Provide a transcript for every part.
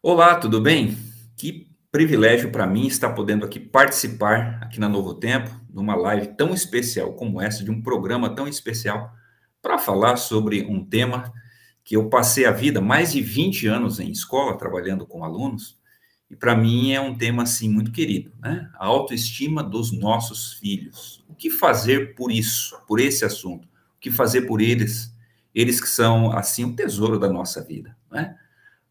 Olá, tudo bem? Que privilégio para mim estar podendo aqui participar aqui na Novo Tempo, numa live tão especial como essa, de um programa tão especial, para falar sobre um tema que eu passei a vida, mais de 20 anos em escola, trabalhando com alunos, e para mim é um tema assim muito querido, né? A autoestima dos nossos filhos. O que fazer por isso, por esse assunto? O que fazer por eles? Eles que são assim o tesouro da nossa vida, né?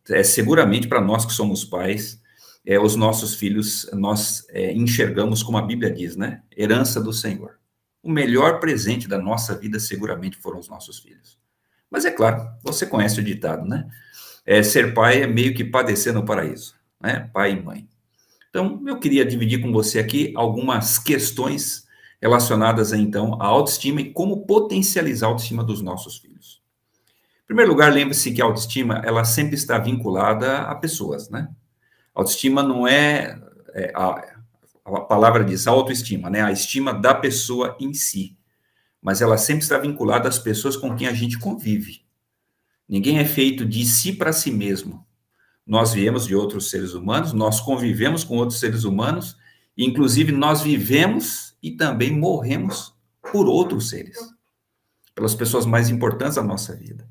É, seguramente para nós que somos pais, é, os nossos filhos nós é, enxergamos como a Bíblia diz, né? Herança do Senhor. O melhor presente da nossa vida seguramente foram os nossos filhos. Mas é claro, você conhece o ditado, né? É, ser pai é meio que padecer no paraíso, né? Pai e mãe. Então, eu queria dividir com você aqui algumas questões relacionadas, então, à autoestima e como potencializar a autoestima dos nossos filhos. Primeiro lugar, lembre-se que a autoestima, ela sempre está vinculada a pessoas, né? Autoestima não é, é a, a, palavra diz autoestima, né? A estima da pessoa em si. Mas ela sempre está vinculada às pessoas com quem a gente convive. Ninguém é feito de si para si mesmo. Nós viemos de outros seres humanos, nós convivemos com outros seres humanos, inclusive nós vivemos e também morremos por outros seres, pelas pessoas mais importantes da nossa vida.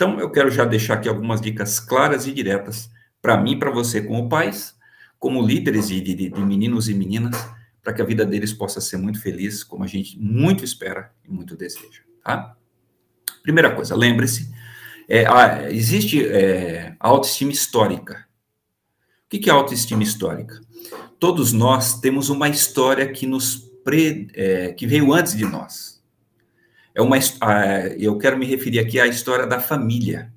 Então, eu quero já deixar aqui algumas dicas claras e diretas para mim para você, como pais, como líderes de, de, de meninos e meninas, para que a vida deles possa ser muito feliz, como a gente muito espera e muito deseja, tá? Primeira coisa, lembre-se, é, existe é, autoestima histórica. O que é autoestima histórica? Todos nós temos uma história que nos pre, é, que veio antes de nós é uma, eu quero me referir aqui à história da família.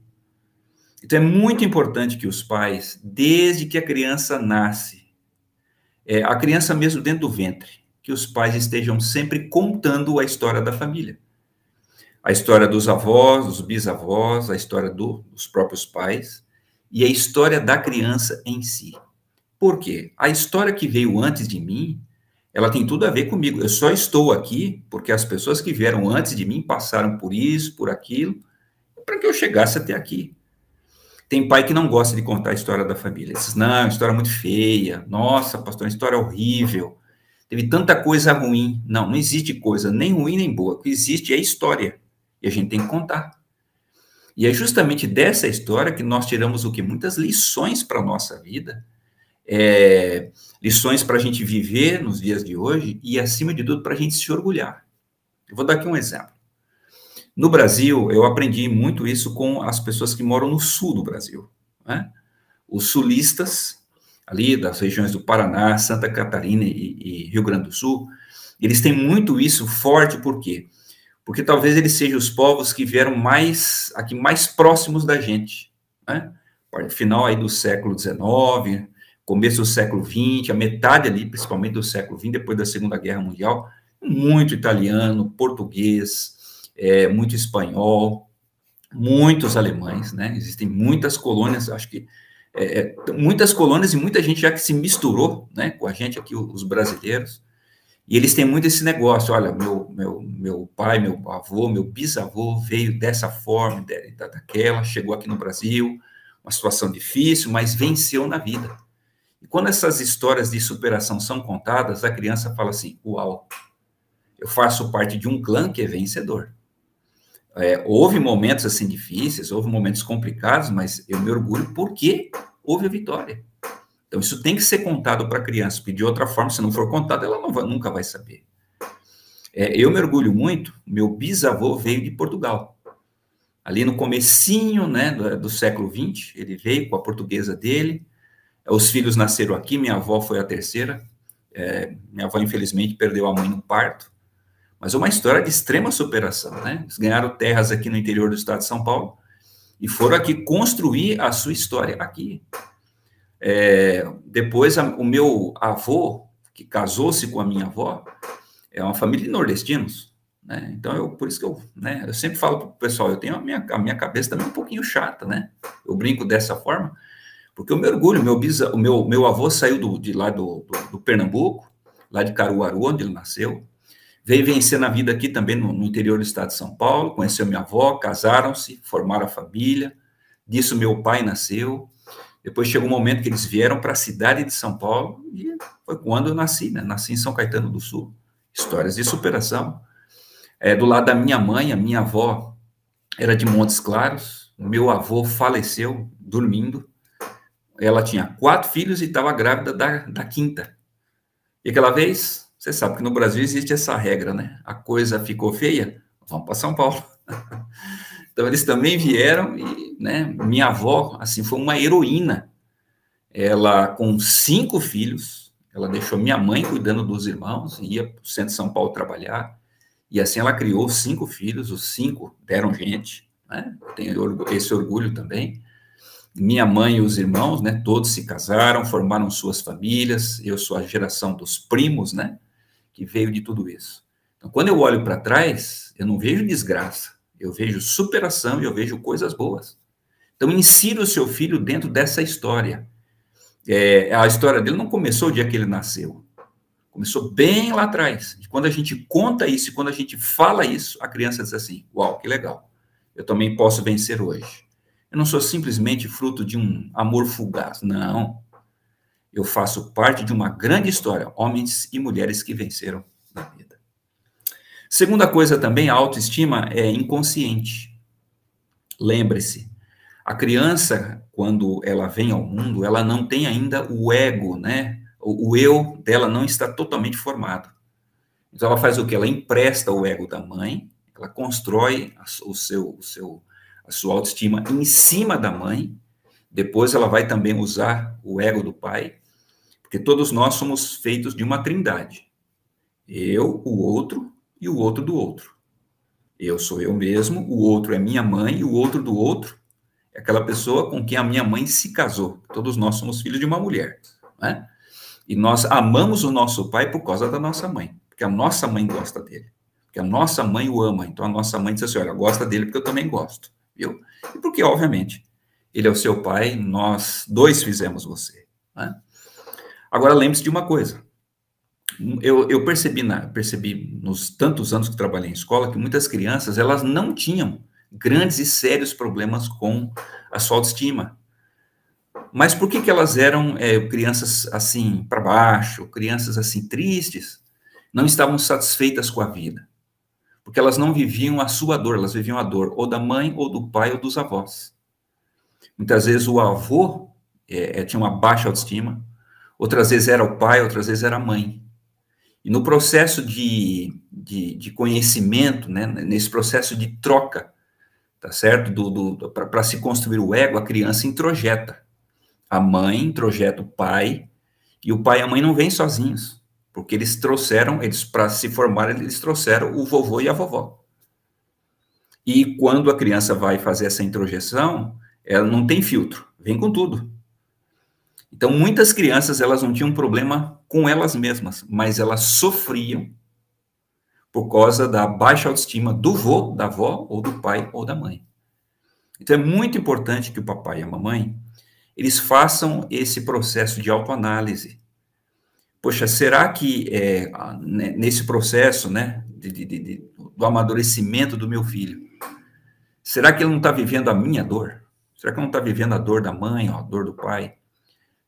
Então é muito importante que os pais, desde que a criança nasce, é, a criança mesmo dentro do ventre, que os pais estejam sempre contando a história da família. A história dos avós, dos bisavós, a história do, dos próprios pais e a história da criança em si. Por quê? A história que veio antes de mim ela tem tudo a ver comigo. Eu só estou aqui porque as pessoas que vieram antes de mim passaram por isso, por aquilo, para que eu chegasse até aqui. Tem pai que não gosta de contar a história da família. Diz, não, história é muito feia. Nossa, pastor, uma história horrível. Teve tanta coisa ruim. Não, não existe coisa nem ruim nem boa. O que existe é história. E a gente tem que contar. E é justamente dessa história que nós tiramos o que? Muitas lições para a nossa vida é, lições para a gente viver nos dias de hoje e, acima de tudo, para a gente se orgulhar. Eu vou dar aqui um exemplo. No Brasil, eu aprendi muito isso com as pessoas que moram no sul do Brasil. Né? Os sulistas, ali das regiões do Paraná, Santa Catarina e, e, Rio Grande do Sul, eles têm muito isso forte, por quê? Porque talvez eles sejam os povos que vieram mais, aqui, mais próximos da gente, né? Final aí do século XIX, começo do século XX, a metade ali, principalmente do século XX, depois da Segunda Guerra Mundial, muito italiano, português, é, muito espanhol, muitos alemães, né? Existem muitas colônias, acho que é, é, muitas colônias e muita gente já que se misturou, né, com a gente aqui, os brasileiros, e eles têm muito esse negócio, olha, meu, meu, meu pai, meu avô, meu bisavô veio dessa forma, daquela, chegou aqui no Brasil, uma situação difícil, mas venceu na vida. E quando essas histórias de superação são contadas, a criança fala assim: Uau, eu faço parte de um clã que é vencedor. É, houve momentos assim difíceis, houve momentos complicados, mas eu me orgulho porque houve a vitória. Então, isso tem que ser contado para a criança, porque de outra forma, se não for contado, ela vai, nunca vai saber. É, eu me orgulho muito, meu bisavô veio de Portugal. Ali no comecinho né, do, do século XX, ele veio com a portuguesa dele, os filhos nasceram aqui, minha avó foi a terceira. É, minha avó, infelizmente, perdeu a mãe no parto. Mas é uma história de extrema superação, né? Eles ganharam terras aqui no interior do estado de São Paulo e foram aqui construir a sua história aqui. É, depois, a, o meu avô, que casou-se com a minha avó, é uma família de nordestinos, né? Então, eu, por isso que eu, né, eu sempre falo para o pessoal, eu tenho a minha, a minha cabeça também um pouquinho chata, né? Eu brinco dessa forma, porque eu me orgulho, meu, bisa, o meu, meu avô saiu do, de lá do, do, do, Pernambuco, lá de Caruaru, onde ele nasceu, veio vencer na vida aqui também no, no interior do estado de São Paulo, conheceu minha avó, casaram-se, formaram a família, disso meu pai nasceu, Depois chegou um momento que eles vieram para a cidade de São Paulo e foi quando eu nasci, né? Nasci em São Caetano do Sul. Histórias de superação. É, do lado da minha mãe, a minha avó era de Montes Claros. Meu avô faleceu dormindo. Ela tinha quatro filhos e estava grávida da, da quinta. E aquela vez, você sabe que no Brasil existe essa regra, né? A coisa ficou feia, vamos para São Paulo. Então eles também vieram e, né, minha avó, assim, foi uma heroína. Ela, com cinco filhos, ela deixou minha mãe cuidando dos irmãos, ia para o centro de São Paulo trabalhar, e assim ela criou cinco filhos, os cinco deram gente, né? Tenho esse orgulho também. Minha mãe e os irmãos, né, todos se casaram, formaram suas famílias, eu sou a geração dos primos, né, que veio de tudo isso. Então, quando eu olho para trás, eu não vejo desgraça, eu vejo superação e eu vejo coisas boas. Então, insira o seu filho dentro dessa história. É, a história dele não começou o dia que ele nasceu. Começou bem lá atrás. E quando a gente conta isso, quando a gente fala isso, a criança diz assim: Uau, que legal. Eu também posso vencer hoje. Eu não sou simplesmente fruto de um amor fugaz. Não. Eu faço parte de uma grande história. Homens e mulheres que venceram na vida. Segunda coisa também, a autoestima é inconsciente. Lembre-se, a criança, quando ela vem ao mundo, ela não tem ainda o ego, né? O, o eu dela não está totalmente formado. Então ela faz o que? Ela empresta o ego da mãe, ela constrói o seu, o seu, sua autoestima em cima da mãe. Depois ela vai também usar o ego do pai, porque todos nós somos feitos de uma trindade. Eu, o outro e o outro do outro. Eu sou eu mesmo, o outro é minha mãe e o outro do outro é aquela pessoa com quem a minha mãe se casou. Todos nós somos filhos de uma mulher, né? E nós amamos o nosso pai por causa da nossa mãe, porque a nossa mãe gosta dele, porque a nossa mãe o ama. Então a nossa mãe diz assim: olha, gosta dele porque eu também gosto, viu? E porque, obviamente, ele é o seu pai, nós dois fizemos você. Né? Agora lembre-se de uma coisa: eu, eu percebi, na, percebi nos tantos anos que trabalhei em escola que muitas crianças elas não tinham grandes e sérios problemas com a sua autoestima. Mas por que, que elas eram é, crianças assim para baixo, crianças assim tristes? Não estavam satisfeitas com a vida. Porque elas não viviam a sua dor, elas viviam a dor ou da mãe, ou do pai, ou dos avós. Muitas vezes o avô é, é tinha uma baixa autoestima, outras vezes era o pai, outras vezes era a mãe. E no processo de, de, de conhecimento, né, nesse processo de troca, tá certo? Do, do Para se construir o ego, a criança introjeta. A mãe introjeta o pai, e o pai e a mãe não vêm sozinhos, porque eles trouxeram, eles para se formarem, eles trouxeram o vovô e a vovó. E quando a criança vai fazer essa introjeção, ela não tem filtro, vem com tudo. Então, muitas crianças, elas não tinham problema com elas mesmas, mas elas sofriam por causa da baixa autoestima do vô, da avó, ou do pai, ou da mãe. Então, é muito importante que o papai e a mamãe, eles façam esse processo de autoanálise. Poxa, será que é, nesse processo, né, de, de, de, do amadurecimento do meu filho, será que ele não está vivendo a minha dor? Será que não está vivendo a dor da mãe, a dor do pai?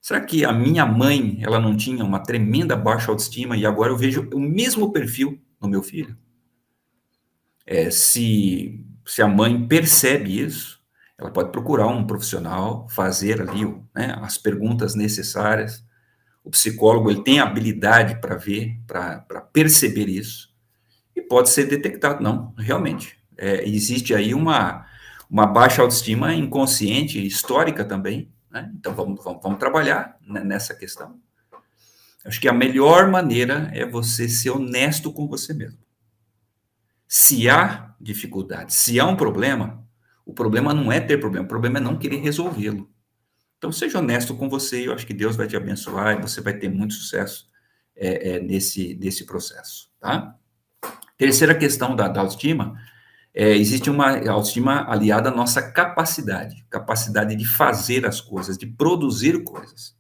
Será que a minha mãe, ela não tinha uma tremenda baixa autoestima e agora eu vejo o mesmo perfil no meu filho? É, se, se a mãe percebe isso, ela pode procurar um profissional, fazer ali né, as perguntas necessárias. O psicólogo ele tem habilidade para ver, para perceber isso, e pode ser detectado. Não, realmente. É, existe aí uma, uma baixa autoestima inconsciente, histórica também, né? Então, vamos, vamos, vamos trabalhar nessa questão. Acho que a melhor maneira é você ser honesto com você mesmo. Se há dificuldade, se há um problema, o problema não é ter problema, o problema é não querer resolvê-lo. Então, seja honesto com você, eu acho que Deus vai te abençoar e você vai ter muito sucesso é, é, nesse, nesse processo, tá? Terceira questão da, da autoestima é, existe uma autoestima aliada à nossa capacidade, capacidade de fazer as coisas, de produzir coisas.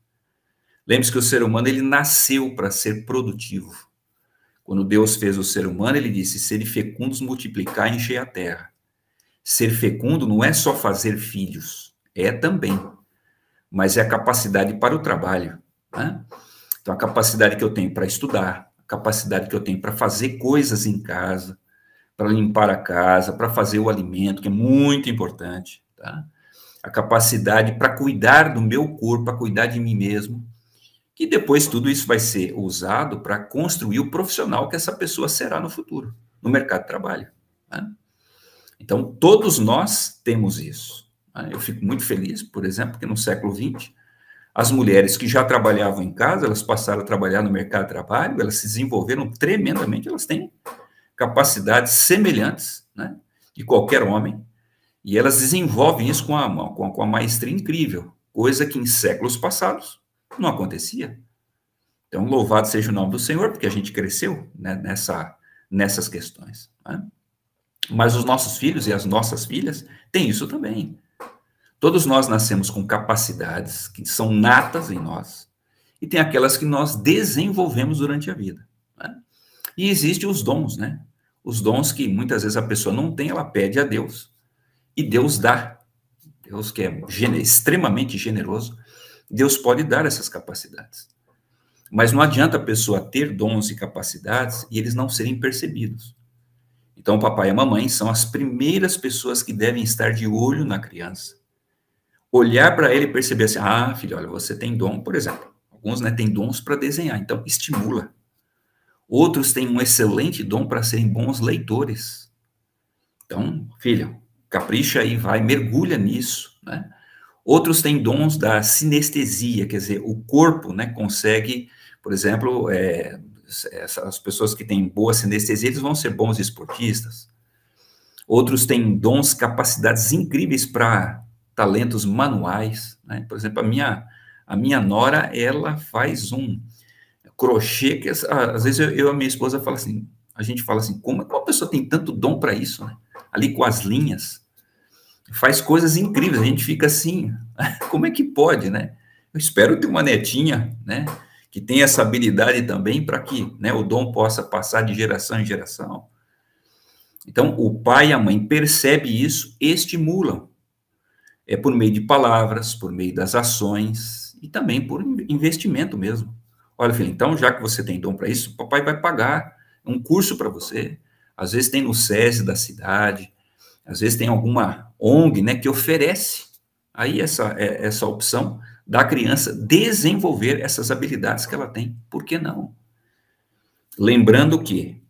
Lembre-se que o ser humano ele nasceu para ser produtivo. Quando Deus fez o ser humano, ele disse: ser fecundos, multiplicar e encher a terra. Ser fecundo não é só fazer filhos, é também. Mas é a capacidade para o trabalho. Né? Então, a capacidade que eu tenho para estudar, a capacidade que eu tenho para fazer coisas em casa, para limpar a casa, para fazer o alimento, que é muito importante, tá? A capacidade para cuidar do meu corpo, para cuidar de mim mesmo, que depois tudo isso vai ser usado para construir o profissional que essa pessoa será no futuro, no mercado de trabalho. Tá? Então, todos nós temos isso. Tá? Eu fico muito feliz, por exemplo, que no século XX, as mulheres que já trabalhavam em casa, elas passaram a trabalhar no mercado de trabalho, elas se desenvolveram tremendamente, elas têm capacidades semelhantes né, de qualquer homem, e elas desenvolvem isso com a, com a, com a maestria incrível, coisa que em séculos passados não acontecia. Então, louvado seja o nome do Senhor, porque a gente cresceu né, nessa, nessas questões. Né? Mas os nossos filhos e as nossas filhas têm isso também. Todos nós nascemos com capacidades que são natas em nós, e tem aquelas que nós desenvolvemos durante a vida. Né? E existem os dons, né? Os dons que muitas vezes a pessoa não tem, ela pede a Deus, e Deus dá. Deus que é extremamente generoso, Deus pode dar essas capacidades. Mas não adianta a pessoa ter dons e capacidades e eles não serem percebidos. Então, o papai e a mamãe são as primeiras pessoas que devem estar de olho na criança. Olhar para ele e perceber assim: ah, filho, olha, você tem dom, por exemplo. Alguns né, têm dons para desenhar, então estimula. Outros têm um excelente dom para serem bons leitores. Então, filho, capricha aí, vai, mergulha nisso, né? Outros têm dons da sinestesia, quer dizer, o corpo, né, consegue, por exemplo, é, as pessoas que têm boa sinestesia, eles vão ser bons esportistas. Outros têm dons, capacidades incríveis para talentos manuais. Né? Por exemplo, a minha, a minha nora, ela faz um crochê que às vezes eu, eu a minha esposa fala assim, a gente fala assim, como, como a pessoa tem tanto dom para isso, né? Ali com as linhas, faz coisas incríveis, a gente fica assim, como é que pode, né? Eu espero ter uma netinha, né? que tem essa habilidade também para que né, o dom possa passar de geração em geração. Então, o pai e a mãe percebem isso, estimulam. É por meio de palavras, por meio das ações e também por investimento mesmo. Olha, filho, então, já que você tem dom para isso, papai vai pagar um curso para você. Às vezes tem no SESI da cidade, às vezes tem alguma ONG né, que oferece aí essa, é, essa opção da criança desenvolver essas habilidades que ela tem. Por que não? Lembrando que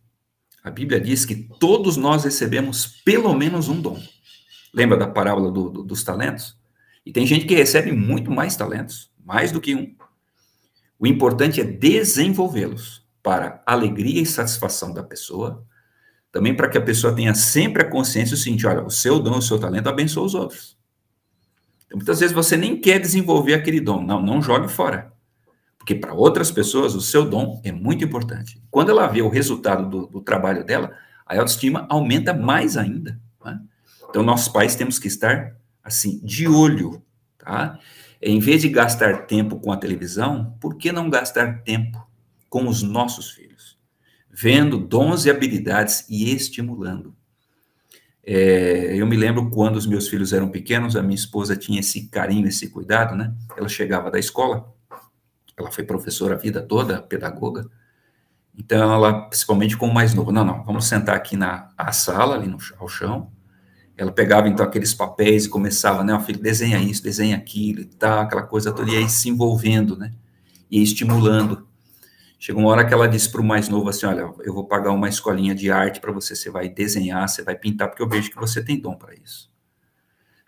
a Bíblia diz que todos nós recebemos pelo menos um dom. Lembra da parábola do, do, dos talentos? E tem gente que recebe muito mais talentos, mais do que um. O importante é desenvolvê-los para alegria e satisfação da pessoa, também para que a pessoa tenha sempre a consciência o seguinte: olha, o seu dom, o seu talento abençoa os outros. Então, muitas vezes você nem quer desenvolver aquele dom. Não, não jogue fora. Porque para outras pessoas o seu dom é muito importante. Quando ela vê o resultado do, do trabalho dela, a autoestima aumenta mais ainda. Então, nossos pais temos que estar, assim, de olho, tá? Em vez de gastar tempo com a televisão, por que não gastar tempo com os nossos filhos? Vendo dons e habilidades e estimulando. É, eu me lembro quando os meus filhos eram pequenos, a minha esposa tinha esse carinho, esse cuidado, né? Ela chegava da escola, ela foi professora a vida toda, pedagoga, então ela, principalmente com o mais novo, não, não, vamos sentar aqui na sala, ali no ao chão, ela pegava então aqueles papéis e começava, né, filho, desenha isso, desenha aquilo e tal, aquela coisa toda, e aí se envolvendo, né, e estimulando. Chegou uma hora que ela disse para o mais novo assim: Olha, eu vou pagar uma escolinha de arte para você, você vai desenhar, você vai pintar, porque eu vejo que você tem dom para isso.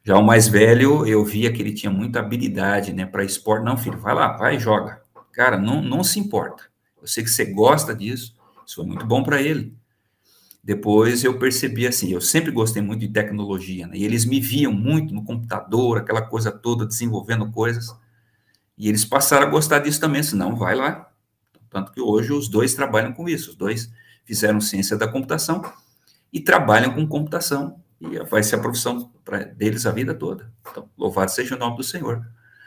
Já o mais velho, eu via que ele tinha muita habilidade, né, para esporte. Não, filho, vai lá, vai, joga. Cara, não, não se importa. Eu sei que você gosta disso, isso foi muito bom para ele. Depois eu percebi assim, eu sempre gostei muito de tecnologia, né, e eles me viam muito no computador, aquela coisa toda, desenvolvendo coisas, e eles passaram a gostar disso também, assim, não, vai lá, tanto que hoje os dois trabalham com isso, os dois fizeram ciência da computação e trabalham com computação, e vai ser a profissão deles a vida toda. Então, louvado seja o nome do Senhor.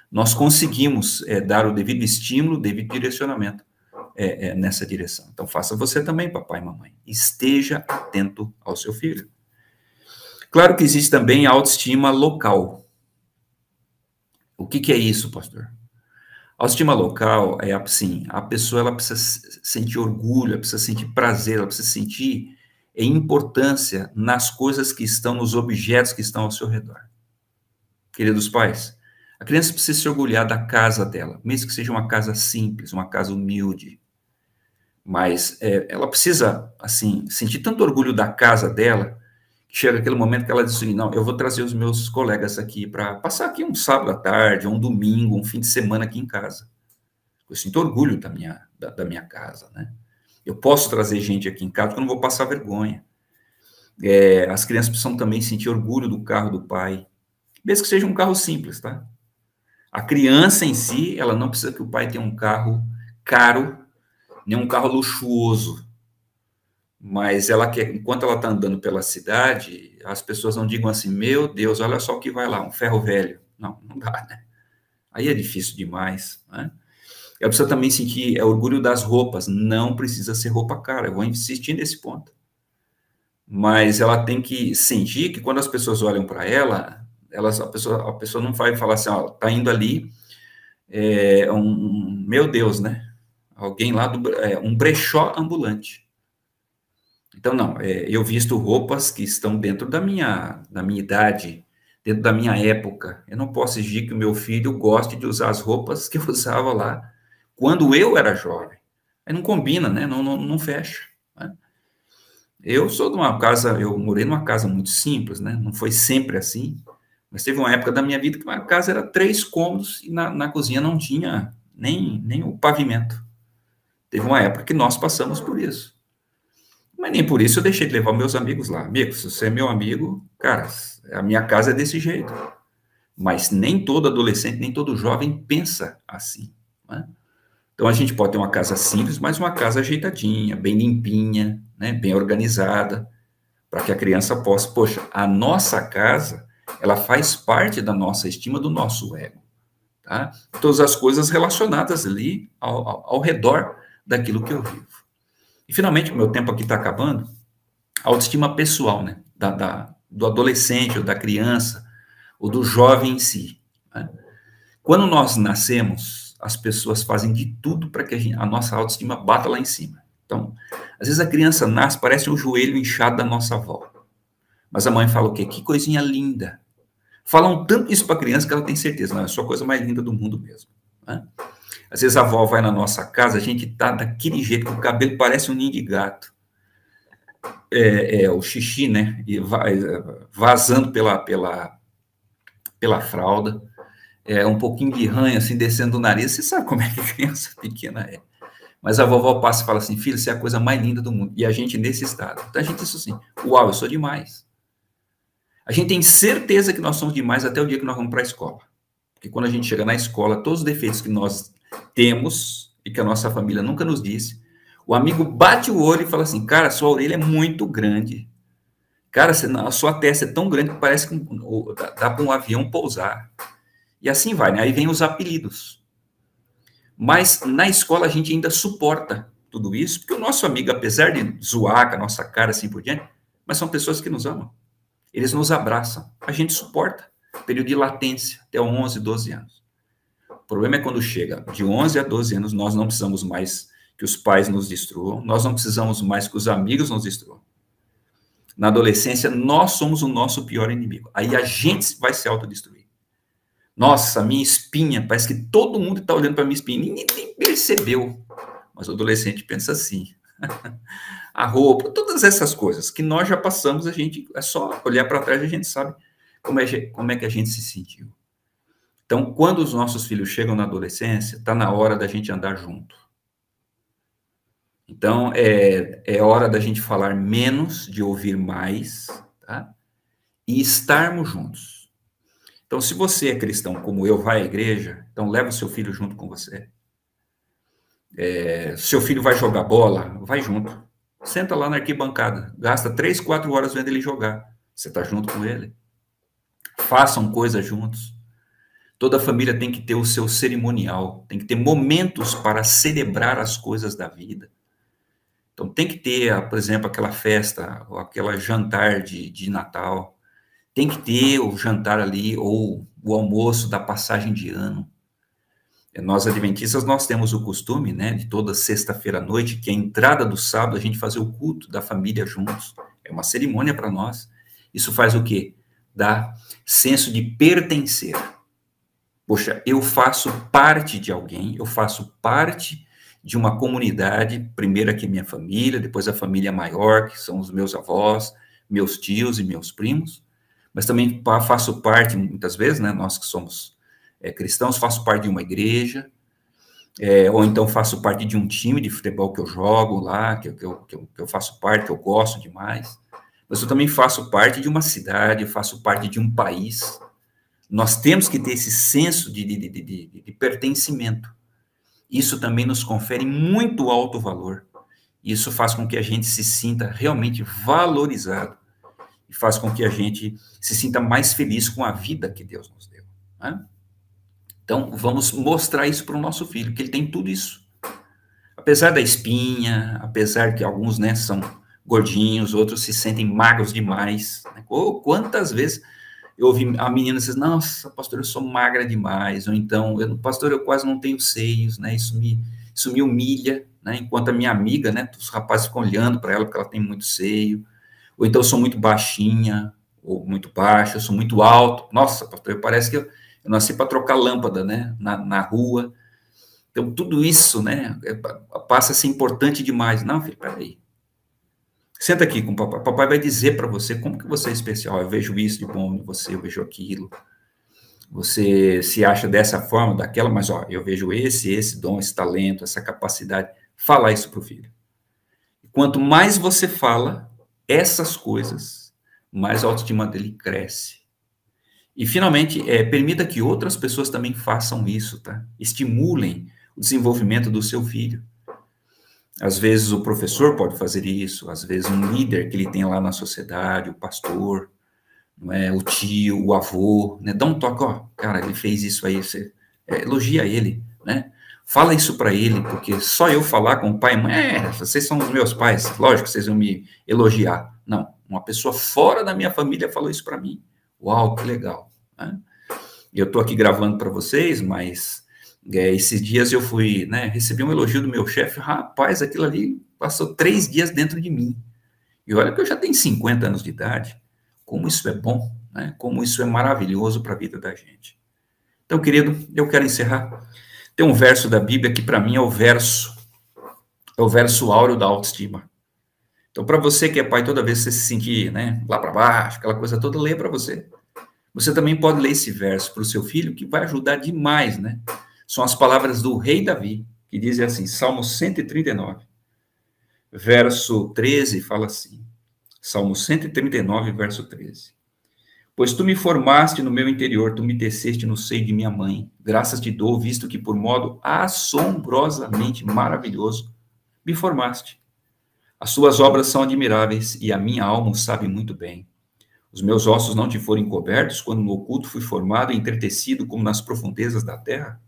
Nós conseguimos é, dar o devido estímulo, o devido direcionamento é, é, nessa direção. Então, faça você também, papai e mamãe. Esteja atento ao seu filho. Claro que existe também a autoestima local. O que, que é isso, pastor? Autoestima local é assim, a pessoa ela precisa sentir orgulho, ela precisa sentir prazer, ela precisa sentir importância nas coisas que estão, nos objetos que estão ao seu redor. Queridos pais, a criança precisa se orgulhar da casa dela, mesmo que seja uma casa simples, uma casa humilde. Mas é, ela precisa, assim, sentir tanto orgulho da casa dela, que chega aquele momento que ela diz assim, não, eu vou trazer os meus colegas aqui para passar aqui um sábado à tarde, um domingo, um fim de semana aqui em casa. Eu sinto orgulho da minha, da, da minha casa, né? Eu posso trazer gente aqui em casa porque eu não vou passar vergonha. É, as crianças precisam também sentir orgulho do carro do pai, mesmo que seja um carro simples, tá? A criança em si, ela não precisa que o pai tenha um carro caro, nem um carro luxuoso. Mas ela quer, enquanto ela está andando pela cidade, as pessoas não digam assim: meu Deus, olha só o que vai lá, um ferro velho. Não, não dá, né? Aí é difícil demais, né? Ela precisa também sentir é, orgulho das roupas. Não precisa ser roupa cara. Eu vou insistir nesse ponto. Mas ela tem que sentir que quando as pessoas olham para ela, elas, a, pessoa, a pessoa não vai falar assim, ó, tá indo ali, é, um, meu Deus, né? Alguém lá do, é, um brechó ambulante. Então, não, é, eu visto roupas que estão dentro da minha, da minha idade, dentro da minha época. Eu não posso exigir que o meu filho goste de usar as roupas que eu usava lá quando eu era jovem. Aí não combina, né? Não, não, não fecha. Né? Eu sou de uma casa, eu morei numa casa muito simples, né? Não foi sempre assim. Mas teve uma época da minha vida que a casa era três cômodos e na, na cozinha não tinha nem, nem o pavimento. Teve uma época que nós passamos por isso. Mas nem por isso eu deixei de levar meus amigos lá. Amigo, se você é meu amigo, cara, a minha casa é desse jeito. Mas nem todo adolescente, nem todo jovem pensa assim. Né? Então a gente pode ter uma casa simples, mas uma casa ajeitadinha, bem limpinha, né, bem organizada, para que a criança possa, poxa, a nossa casa ela faz parte da nossa estima, do nosso ego. Tá? Todas as coisas relacionadas ali ao, ao, ao redor daquilo que eu vivo. E finalmente, meu tempo aqui está acabando, a autoestima pessoal, né? Da, da, do adolescente ou da criança ou do jovem em si. Né? Quando nós nascemos, as pessoas fazem de tudo para que a, gente, a nossa autoestima bata lá em cima. Então, às vezes a criança nasce, parece um joelho inchado da nossa avó. Mas a mãe fala o quê? Que coisinha linda. Falam tanto isso para a criança que ela tem certeza, não, é só a coisa mais linda do mundo mesmo. Né? Às vezes a avó vai na nossa casa, a gente tá daquele jeito, que o cabelo parece um ninho de gato. É, é o xixi, né? E vai, vazando pela, pela, pela fralda. É um pouquinho de ranho, assim, descendo do nariz. Você sabe como é que criança pequena é. Mas a vovó passa e fala assim, filho, você é a coisa mais linda do mundo. E a gente nesse estado. Então a gente diz assim, uau, eu sou demais. A gente tem certeza que nós somos demais até o dia que nós vamos para a escola. Porque quando a gente chega na escola, todos os defeitos que nós temos e que a nossa família nunca nos disse, o amigo bate o olho e fala assim: Cara, sua orelha é muito grande. Cara, a sua testa é tão grande que parece que dá para um avião pousar. E assim vai, né? Aí vem os apelidos. Mas na escola a gente ainda suporta tudo isso, porque o nosso amigo, apesar de zoar com a nossa cara assim por diante, mas são pessoas que nos amam. Eles nos abraçam. A gente suporta. Período de latência, até 11, 12 anos. O problema é quando chega de 11 a 12 anos, nós não precisamos mais que os pais nos destruam, nós não precisamos mais que os amigos nos destruam. Na adolescência, nós somos o nosso pior inimigo. Aí a gente vai se autodestruir. Nossa, minha espinha, parece que todo mundo está olhando para minha espinha, ninguém nem percebeu. Mas o adolescente pensa assim. a roupa, todas essas coisas que nós já passamos, a gente é só olhar para trás e a gente sabe como é, como é que a gente se sentiu. Então, quando os nossos filhos chegam na adolescência, está na hora da gente andar junto. Então, é, é hora da gente falar menos, de ouvir mais, tá? E estarmos juntos. Então, se você é cristão como eu, vai à igreja, então leva o seu filho junto com você. É, seu filho vai jogar bola, vai junto. Senta lá na arquibancada, gasta três, quatro horas vendo ele jogar. Você está junto com ele. Façam coisas juntos. Toda família tem que ter o seu cerimonial, tem que ter momentos para celebrar as coisas da vida. Então tem que ter, por exemplo, aquela festa, ou aquela jantar de, de Natal. tem que ter o jantar ali, ou o almoço da passagem de ano. Nós, adventistas, nós temos o costume, né, de toda sexta-feira à noite, que é a entrada do sábado, a gente fazer o culto da família juntos. É uma cerimônia para nós. Isso faz o quê? Dá senso de pertencer. Poxa, eu faço parte de alguém, eu faço parte de uma comunidade, primeiro aqui minha família, depois a família maior, que são os meus avós, meus tios e meus primos, mas também faço parte, muitas vezes, né, nós que somos é, cristãos, faço parte de uma igreja, é, ou então faço parte de um time de futebol que eu jogo lá, que, que, eu, que, eu, que eu faço parte, que eu gosto demais, mas eu também faço parte de uma cidade, faço parte de um país. Nós temos que ter esse senso de, de, de, de, de pertencimento. Isso também nos confere muito alto valor. Isso faz com que a gente se sinta realmente valorizado e faz com que a gente se sinta mais feliz com a vida que Deus nos deu. Né? Então, vamos mostrar isso para o nosso filho, que ele tem tudo isso. Apesar da espinha, apesar que alguns né, são gordinhos, outros se sentem magros demais. Né? Ou quantas vezes eu ouvi a menina dizer, nossa, pastor, eu sou magra demais, ou então, eu, pastor, eu quase não tenho seios, né? Isso me, isso me humilha, né? Enquanto a minha amiga, né? Os rapazes ficam olhando para ela porque ela tem muito seio ou então eu sou muito baixinha, ou muito baixa, eu sou muito alto. Nossa, pastor, parece que eu, eu nasci para trocar lâmpada, né, na, na rua. Então, tudo isso, né, é, passa a ser importante demais. Não, filho, peraí. Senta aqui com o papai. Papai vai dizer para você como que você é especial. Eu vejo isso de bom em você, eu vejo aquilo. Você se acha dessa forma, daquela, mas ó, eu vejo esse, esse dom, esse talento, essa capacidade. Falar isso para o filho. Quanto mais você fala, essas coisas, mais a autoestima dele cresce. E, finalmente, é, permita que outras pessoas também façam isso, tá? Estimulem o desenvolvimento do seu filho. Às vezes o professor pode fazer isso, às vezes um líder que ele tem lá na sociedade, o pastor, não é, o tio, o avô, né? Dá um toque, ó, cara, ele fez isso aí, você é, elogia ele, né? Fala isso para ele, porque só eu falar com o pai e mãe, é, vocês são os meus pais, lógico vocês vão me elogiar. Não, uma pessoa fora da minha família falou isso para mim. Uau, que legal. Né? Eu estou aqui gravando para vocês, mas é, esses dias eu fui, né, recebi um elogio do meu chefe, rapaz, aquilo ali passou três dias dentro de mim. E olha que eu já tenho 50 anos de idade, como isso é bom, né? como isso é maravilhoso para a vida da gente. Então, querido, eu quero encerrar tem um verso da Bíblia que para mim é o verso é o verso áureo da autoestima. Então, para você que é pai, toda vez que você se sentir, né, lá para baixo, aquela coisa toda, lê para você. Você também pode ler esse verso para o seu filho, que vai ajudar demais, né? São as palavras do rei Davi, que dizem assim, Salmo 139, verso 13, fala assim, Salmo 139, verso 13. Pois tu me formaste no meu interior, tu me teceste no seio de minha mãe. Graças te dou, visto que por modo assombrosamente maravilhoso me formaste. As suas obras são admiráveis e a minha alma o sabe muito bem. Os meus ossos não te foram encobertos quando no oculto fui formado e entretecido como nas profundezas da terra?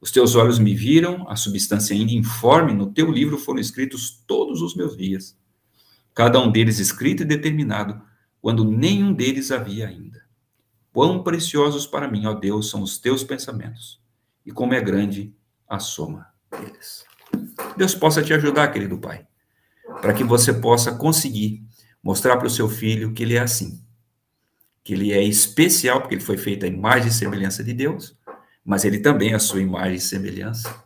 Os teus olhos me viram, a substância ainda informe, no teu livro foram escritos todos os meus dias, cada um deles escrito e determinado quando nenhum deles havia ainda. Quão preciosos para mim, ó Deus, são os teus pensamentos, e como é grande a soma deles. Deus possa te ajudar, querido Pai, para que você possa conseguir mostrar para o seu filho que ele é assim, que ele é especial, porque ele foi feito à imagem e semelhança de Deus, mas ele também é a sua imagem e semelhança,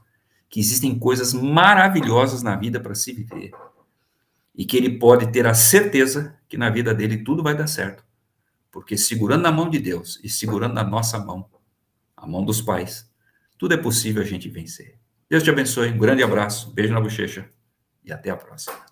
que existem coisas maravilhosas na vida para se viver, e que ele pode ter a certeza que na vida dele tudo vai dar certo. Porque segurando na mão de Deus e segurando na nossa mão, a mão dos pais, tudo é possível a gente vencer. Deus te abençoe, um grande abraço, beijo na bochecha e até a próxima.